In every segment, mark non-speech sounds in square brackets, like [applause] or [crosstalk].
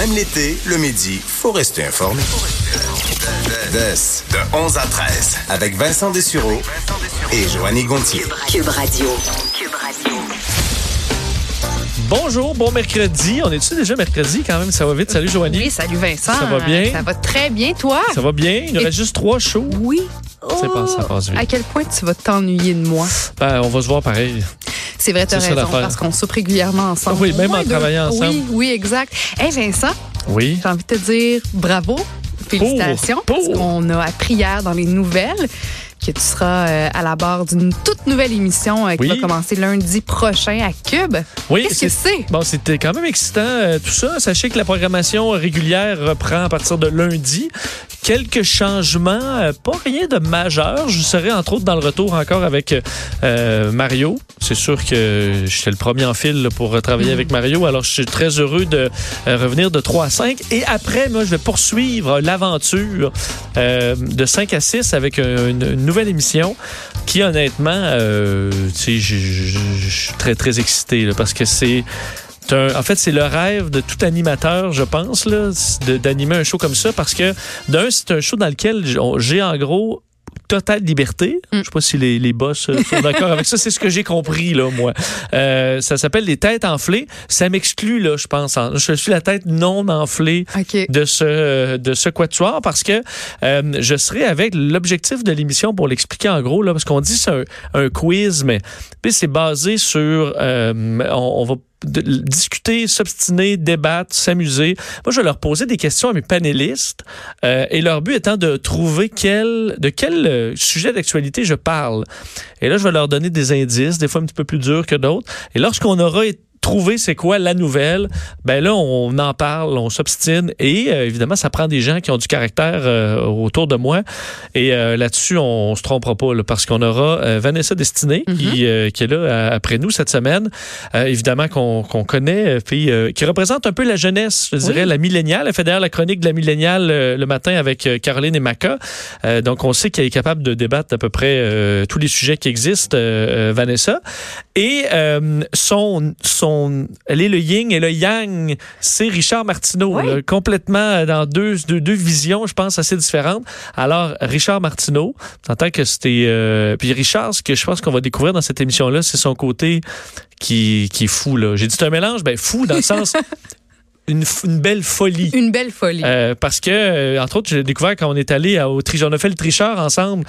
Même l'été, le midi, faut rester informé. de 11 à 13, avec Vincent Dessureau et Joanny Gontier. Cube Radio. Cube Radio. Bonjour, bon mercredi. On est-tu déjà mercredi quand même? Ça va vite? Salut Joanie. Oui, salut Vincent. Ça va bien? Ça va très bien, toi? Ça va bien? Il nous reste juste trois shows. Oui. C'est Oh, pas- ça passe vite. À quel point tu vas t'ennuyer de moi? Ben, on va se voir pareil. C'est vrai, tu as raison, parce qu'on soupe régulièrement ensemble. Oui, même en travaillant ensemble. Oui, oui, exact. Hé, Vincent, Oui. j'ai envie de te dire bravo, félicitations, Pour- parce qu'on a appris hier dans les nouvelles que tu seras euh, à la barre d'une toute nouvelle émission euh, qui Oui. va commencer lundi prochain à Cube. Oui, Qu'est-ce que c'est? Bon, c'était quand même excitant euh, tout ça. Sachez que la programmation régulière reprend à partir de lundi. Quelques changements, euh, pas rien de majeur. Je serai entre autres dans le retour encore avec euh, Mario. C'est sûr que j'étais le premier en fil là, pour euh, travailler avec Mario. Alors, je suis très heureux de euh, revenir de 3 à 5. Et après, moi, je vais poursuivre l'aventure euh, de 5 à 6 avec euh, une, nouvelle émission qui, honnêtement, euh, je suis très, très excité là, parce que c'est c'est un- en fait, c'est le rêve de tout animateur, je pense, là, de- d'animer un show comme ça, parce que d'un, c'est un show dans lequel j'ai en gros totale liberté. Mm. Je sais pas si les, les boss euh, sont d'accord avec ça. C'est ce que j'ai compris, là, moi. Euh, ça s'appelle les têtes enflées. Ça m'exclut, là, je pense. En- Je suis la tête non enflée de ce de ce quatuor parce que euh, je serai avec l'objectif de l'émission pour l'expliquer en gros là parce qu'on dit c'est un, un quiz mais puis c'est basé sur euh, on, on va de- discuter, s'obstiner, débattre, s'amuser. Moi, je vais leur poser des questions à mes panélistes euh, et leur but étant de trouver quel, de quel euh, sujet d'actualité je parle. Et là, je vais leur donner des indices, des fois un petit peu plus durs que d'autres. Et lorsqu'on aura trouvé c'est quoi la nouvelle, ben là, on en parle, on s'obstine et euh, évidemment, ça prend des gens qui ont du caractère euh, autour de moi. Et euh, là-dessus, on, on se trompera pas là, parce qu'on aura euh, Vanessa Destinée qui, euh, qui est là euh, après nous cette semaine. Euh, évidemment qu'on connaît, euh, qui représente un peu la jeunesse, je dirais, la milléniale. Elle fait d'ailleurs la chronique de la milléniale euh, le matin avec euh, Caroline et Maca. Euh, donc, on sait qu'elle est capable de débattre à peu près euh, tous les sujets qui existent, Vanessa. Et euh, son, son, elle est le yin et le yang, c'est Richard Martineau, Oui. là, complètement dans deux, deux, deux visions, je pense, assez différentes. Alors, Richard Martineau, t'entends que c'était... euh, puis Richard, ce que je pense qu'on va découvrir dans cette émission-là, c'est son côté qui, qui est fou. là. J'ai dit c'est un mélange, ben fou dans le sens... [laughs] Une, belle folie. Une belle folie. Euh, parce que, euh, entre autres, j'ai découvert quand on est allé à- au on a fait le tricheur ensemble.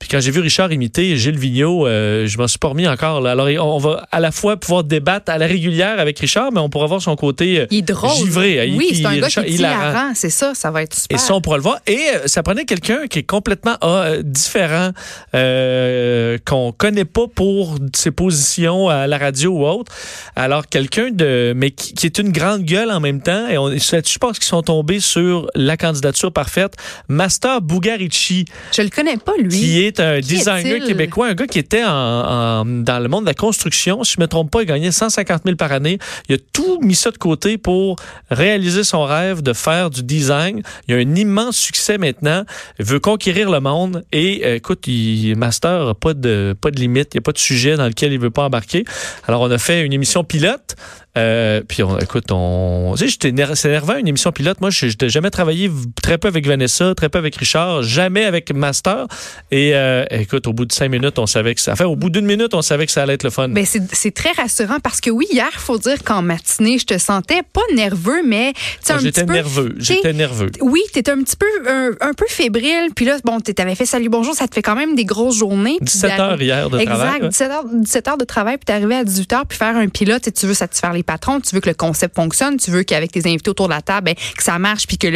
Puis quand j'ai vu Richard imiter Gilles Vigneault, euh, je m'en suis pas remis encore. Là. Alors, on va à la fois pouvoir débattre à la régulière avec Richard, mais on pourra voir son côté euh, il est drôle. givré. Il- Oui, c'est un gars qui est hilarant. c'est ça, ça va être Et super. ça, on pourra le voir. Et euh, ça prenait quelqu'un qui est complètement euh, différent, euh, qu'on connaît pas pour ses positions à la radio ou autre. Alors, quelqu'un de, mais qui, qui est une grande gueule en même temps. Et on, je pense qu'ils sont tombés sur la candidature parfaite. Master Bugarici, Je le connais pas, lui. qui est un Qui designer québécois, un gars qui était en, en- dans le monde de la construction. Si je me trompe pas, il gagnait 150 000 par année. Il a tout mis ça de côté pour réaliser son rêve de faire du design. Il a un immense succès maintenant. Il veut conquérir le monde. Et euh, écoute, il master pas de pas de limite. Il n'y a pas de sujet dans lequel il veut pas embarquer. Alors on a fait une émission pilote. Euh, puis on, écoute, on, tu sais, c'est énervant une émission pilote. Moi, je n'ai jamais travaillé très peu avec Vanessa, très peu avec Richard, jamais avec Master. Et euh, écoute, au bout de cinq minutes, on savait que ça. Enfin, au bout d'une minute, on savait que ça allait être le fun. Ben c'est très rassurant parce que oui, hier, faut dire qu'en matinée, je te sentais pas nerveux, mais tu sais, Moi, un J'étais nerveux. J'étais nerveux. Oui, t'étais un petit peu un, un peu fébrile, puis là, bon, t'avais fait salut bonjour, ça te fait quand même des grosses journées. puis 17 heures hier de travail. Exact, ouais. 17 heures, 17 heures de travail, puis t'arriver à 18 heures, puis faire un pilote, et tu veux satisfaire les patrons, tu veux que le concept fonctionne, tu veux qu'avec tes invités autour de la table, ben, que ça marche, puis que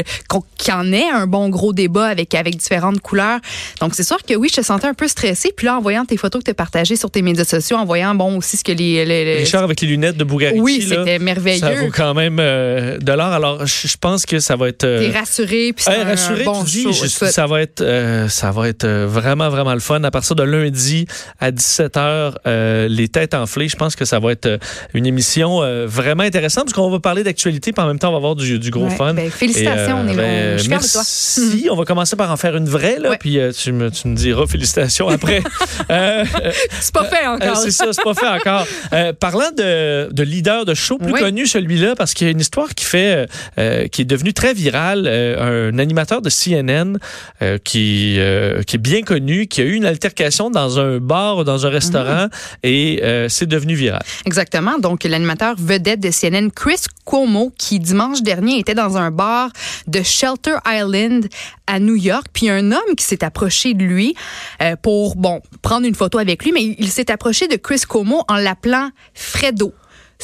qu'il y en ait un bon gros débat avec, avec différentes couleurs. Donc, c'est sûr que oui, je te sentais un peu stressé, puis là, en voyant tes photos que tu partagées sur tes médias sociaux, en voyant, bon, aussi ce que les... les- les- Richard avec les lunettes de Bugarici. oui, c'était Ça merveilleux. vaut quand même euh, de l'or. Alors, je pense que ça va être. euh, T'es rassuré, puis c'est Hey, rassuré, bon tu dis, show. je- Écoute, ça va être, euh, ça va être vraiment, vraiment le fun. À partir de lundi à 17h, les têtes enflées, je pense que ça va être une émission euh, euh, vraiment intéressant parce qu'on va parler d'actualité, puis en même temps, on va avoir du, du gros Ouais, fun. ben, félicitations, Et, on est là, je de toi. Merci. On va commencer par en faire une vraie, là, Ouais. puis euh, tu, me, tu me diras félicitations après. Euh, [laughs] euh, C'est pas fait euh, encore. c'est ça, c'est pas fait encore. Euh, parlant de, de leader de show, plus connu celui-là, parce qu'il y a une histoire qui fait, euh, euh, qui est devenue très virale. Euh, un animateur de CNN euh, qui, euh, qui est bien connu, qui a eu une altercation dans un bar ou dans un restaurant et euh, c'est devenu viral. Exactement. Donc, l'animateur vedette de CNN, Chris Cuomo, qui dimanche dernier était dans un bar de Shelter Island à New York. Puis un homme qui s'est approché de lui euh, pour, bon, prendre une photo avec lui, mais il, s'est approché de Chris Cuomo en l'appelant Fredo.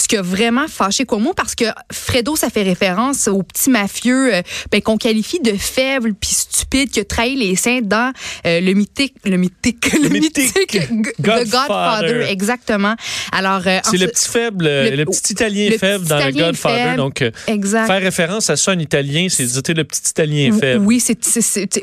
Ce qui a vraiment fâché Cuomo parce que Fredo, ça fait référence au petit mafieux euh, ben, qu'on qualifie de faible puis stupide qui a trahi les saints dans euh, le mythique, le mythique, le, mythique mythique G- The Godfather. Godfather, exactement. Alors, euh, C'est le petit faible, le, le- petit italien le faible petit dans le Godfather. faible. Donc, Exact. faire référence à ça en italien, c'est dire le petit italien faible. Oui, c'est,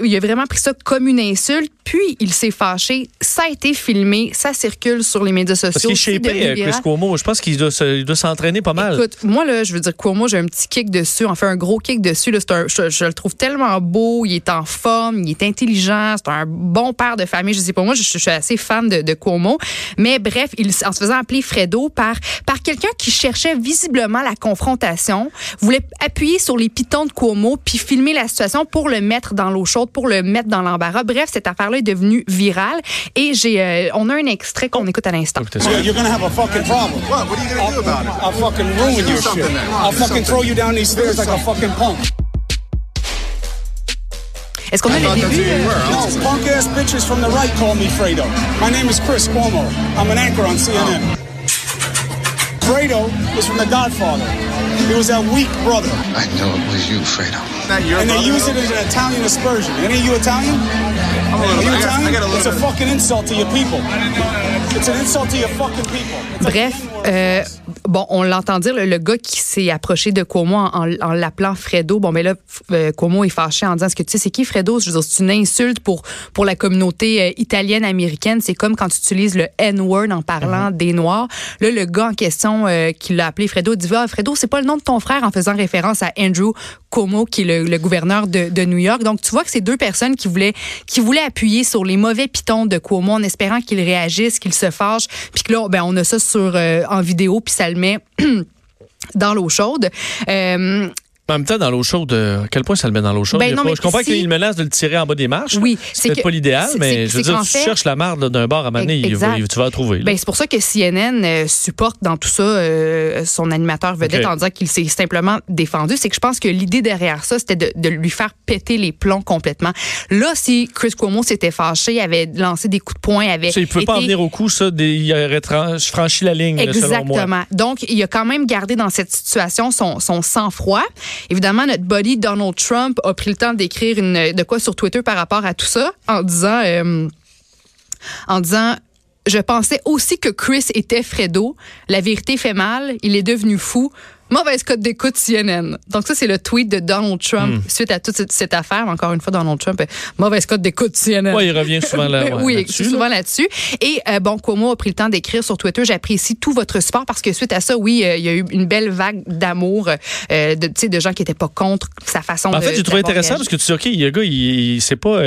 il a vraiment pris ça comme une insulte, puis il s'est fâché. Ça a été filmé, ça circule sur les médias sociaux. Parce qu'il est euh, Chris. Cuomo. Je pense qu'il doit, se- doit s'entraîner pas mal. Écoute, moi, là, je veux dire, Cuomo, j'ai un petit kick dessus, en fait, un gros kick dessus. Là, c'est un, je, je le trouve tellement beau, il est en forme, il est intelligent, c'est un bon père de famille. Je sais pas, moi, je, je suis assez fan de, de Cuomo. Mais bref, il, en se faisant appeler Fredo par, par quelqu'un qui cherchait visiblement la confrontation, voulait appuyer sur les pitons de Cuomo, puis filmer la situation pour le mettre dans l'eau chaude, pour le mettre dans l'embarras. Bref, cette affaire-là est devenue virale. Et j'ai, euh, on a un extrait qu'on écoute à l'instant. You're, you're gonna have a fucking problem. What? What are you gonna do? About it? I'll fucking ruin Do your shit. then. I'll Do fucking something. throw you down these stairs like a fucking punk. Est-ce qu'on a I le thought that's début? who you were. I No, punk ass bitches from the right call me Fredo. My name is Chris Cuomo. I'm an anchor on CNN. Oh. Fredo is from The Godfather. He was that weak brother. I know it was you, Fredo. Not your And they use it as an Italian aspersion. Any of you Italian? I'm a Are you I got, I Italian? got a It's a fucking insult to your people. It's an insult to your fucking people. It's Bref, euh, bon, on l'entend dire, le, le gars qui s'est approché de Cuomo en, en- en l'appelant Fredo. Bon, mais là, euh, Cuomo est fâché en disant, est-ce que tu sais c'est qui Fredo? Je veux dire, c'est une insulte pour, pour la communauté euh, italienne-américaine. C'est comme quand tu utilises le N-word en parlant des Noirs. Là, le gars en question euh, qui l'a appelé Fredo dit, ah, Fredo, c'est pas le nom de ton frère en faisant référence à Andrew Cuomo, qui est le, gouverneur de, de New York. Donc, tu vois que c'est deux personnes qui voulaient, qui voulaient appuyer sur les mauvais pitons de Cuomo en espérant qu'il réagisse, qu'il se fâche, puis que là, ben, on a ça sur euh, en vidéo, puis ça le met [clears throat] dans l'eau chaude. Euh, En même temps, dans l'eau chaude, euh, à quel point ça le met dans l'eau chaude? Ben non, pas- je comprends si- qu'il menace de le tirer en bas des marches. Oui, c'est peut-être pas l'idéal, mais je veux dire, tu fait- cherches la marde d'un bar à maner, tu vas la trouver. Ben, c'est pour ça que CNN euh, supporte dans tout ça euh, son animateur vedette en disant qu'il s'est simplement défendu. C'est que je pense que l'idée derrière ça, c'était de, de lui faire péter les plombs complètement. Là, si Chris Cuomo s'était fâché, avait lancé des coups de poing, avait Ça, il peut pas en venir au coup, ça, des- il aurait franchi la ligne, là, selon moi. Exactement. Donc, il a quand même gardé dans cette situation son, son sang-froid. Évidemment, notre buddy Donald Trump a pris le temps d'écrire une de quoi sur Twitter par rapport à tout ça, en disant, euh, en disant. Je pensais aussi que Chris était Fredo. La vérité fait mal. Il est devenu fou. Mauvaise cote d'écoute CNN. Donc ça, c'est le tweet de Donald Trump Hmm. suite à toute cette, cette affaire. Encore une fois, Donald Trump, mauvaise cote d'écoute CNN. Ouais, il revient souvent là, [laughs] ouais, oui, là-dessus, souvent là-dessus. Et euh, bon, Cuomo a pris le temps d'écrire sur Twitter. J'apprécie tout votre support parce que suite à ça, oui, euh, il y a eu une belle vague d'amour euh, de, de gens qui étaient pas contre sa façon En de. fait, j'ai trouvé intéressant réagi. parce que tu dis, OK, le gars, il, il sait pas.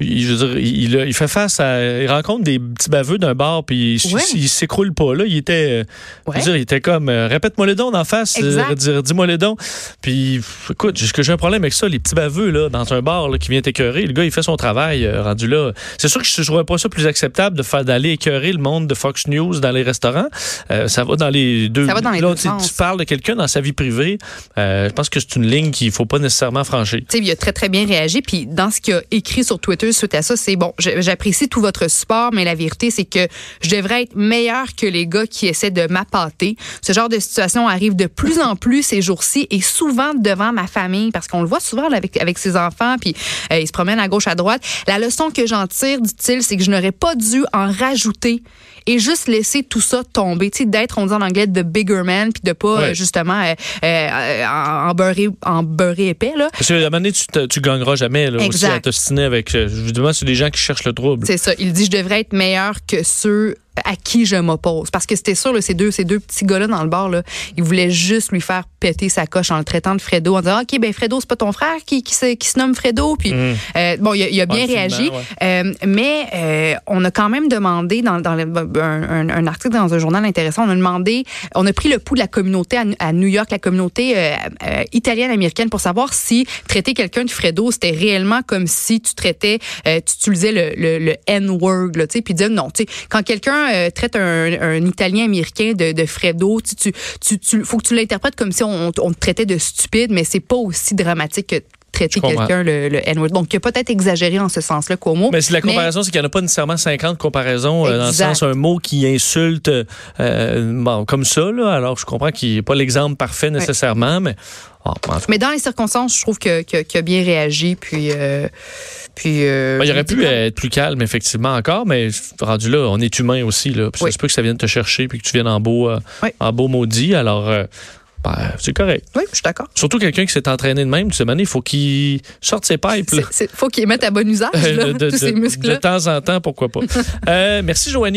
il, je veux dire, il, il fait face à. Il rencontre des petits baveux d'un bar, puis il, Ouais. s'écroule pas. Là, il était. je veux dire, il était comme. Répète-moi le don d'en face. Euh, dis- Dis-moi le don. Puis, écoute, j'ai j'ai un problème avec ça. Les petits baveux, là, dans un bar, là, qui vient t'écœurer. Le gars, il fait son travail, euh, rendu là. C'est sûr que je ne trouverais pas ça plus acceptable de faire d'aller écœurer le monde de Fox News dans les restaurants. Euh, ça va dans les deux. Ça va dans les là, deux tu parles de quelqu'un dans sa vie privée. je pense que c'est une ligne qu'il faut pas nécessairement franchir. Tu sais, il a très, très bien réagi. Puis dans ce qu'il a écrit sur Twitter suite à ça, c'est bon, j'apprécie tout votre support, mais la vérité, c'est que je devrais être meilleur que les gars qui essaient de m'appâter. Ce genre de situation arrive de plus en plus ces jours-ci et souvent devant ma famille, parce qu'on le voit souvent là, avec, avec ses enfants, puis euh, ils se promènent à gauche, à droite. La leçon que j'en tire, dit-il, c'est que je n'aurais pas dû en rajouter et juste laisser tout ça tomber. Tu sais, d'être, on dit en anglais, the bigger man, puis de pas, Ouais. euh, justement, euh, euh, en, beurrer, en beurrer épais, là. Parce que à un moment donné, tu, tu gagneras jamais là, aussi Exact. à t'ostiner avec. Évidemment, c'est des gens qui cherchent le trouble. C'est ça. Il dit je devrais être meilleur que ceux à qui je m'oppose. Parce que c'était sûr, là, ces deux, ces deux petits gars-là dans le bar, là, ils voulaient juste lui faire péter sa coche en le traitant de Fredo, en disant, OK, ben Fredo, c'est pas ton frère qui, qui, se, qui se nomme Fredo. Puis, euh, bon, il a, il a bien Ouais, réagi. Euh, mais euh, on a quand même demandé dans, dans le- un, article dans un journal intéressant, on a demandé, on a pris le pouls de la communauté à, à New York, la communauté euh, italienne-américaine, pour savoir si traiter quelqu'un de Fredo, c'était réellement comme si tu traitais, tu utilisais le, le, le N-word, là, tu sais, puis dire non, tu sais, quand quelqu'un euh, traite un, un Italien-américain de, de Fredo, tu, tu, tu, tu- faut que tu l'interprètes comme si on, on te traitait de stupide, mais c'est pas aussi dramatique que traiter quelqu'un le, le N-word. Donc, il a peut-être exagéré en ce sens-là, Cuomo. Mais si la comparaison, c'est qu'il n'y en a pas nécessairement 50 comparaisons, euh, dans le sens un mot qui insulte euh, bon, comme ça. Là, alors, je comprends qu'il n'est pas l'exemple parfait nécessairement, mais oh, Mais dans les circonstances, je trouve que- que- qu'il a bien réagi. Puis, euh, puis euh, Ben, il aurait pu être plus calme, effectivement, encore, mais rendu là, on est humain aussi. Là. Puis Oui. Ça se peut que ça vienne te chercher puis que tu viennes en beau, euh, Oui. en beau maudit. Alors, euh, ben, c'est correct. Oui, je suis d'accord. Surtout quelqu'un qui s'est entraîné de même, tu sais, il faut qu'il sorte ses pipes. Il faut qu'il mette à bon usage là, de, [laughs] de- tous ces de- temps en temps, pourquoi pas. [laughs] Merci, Joanie.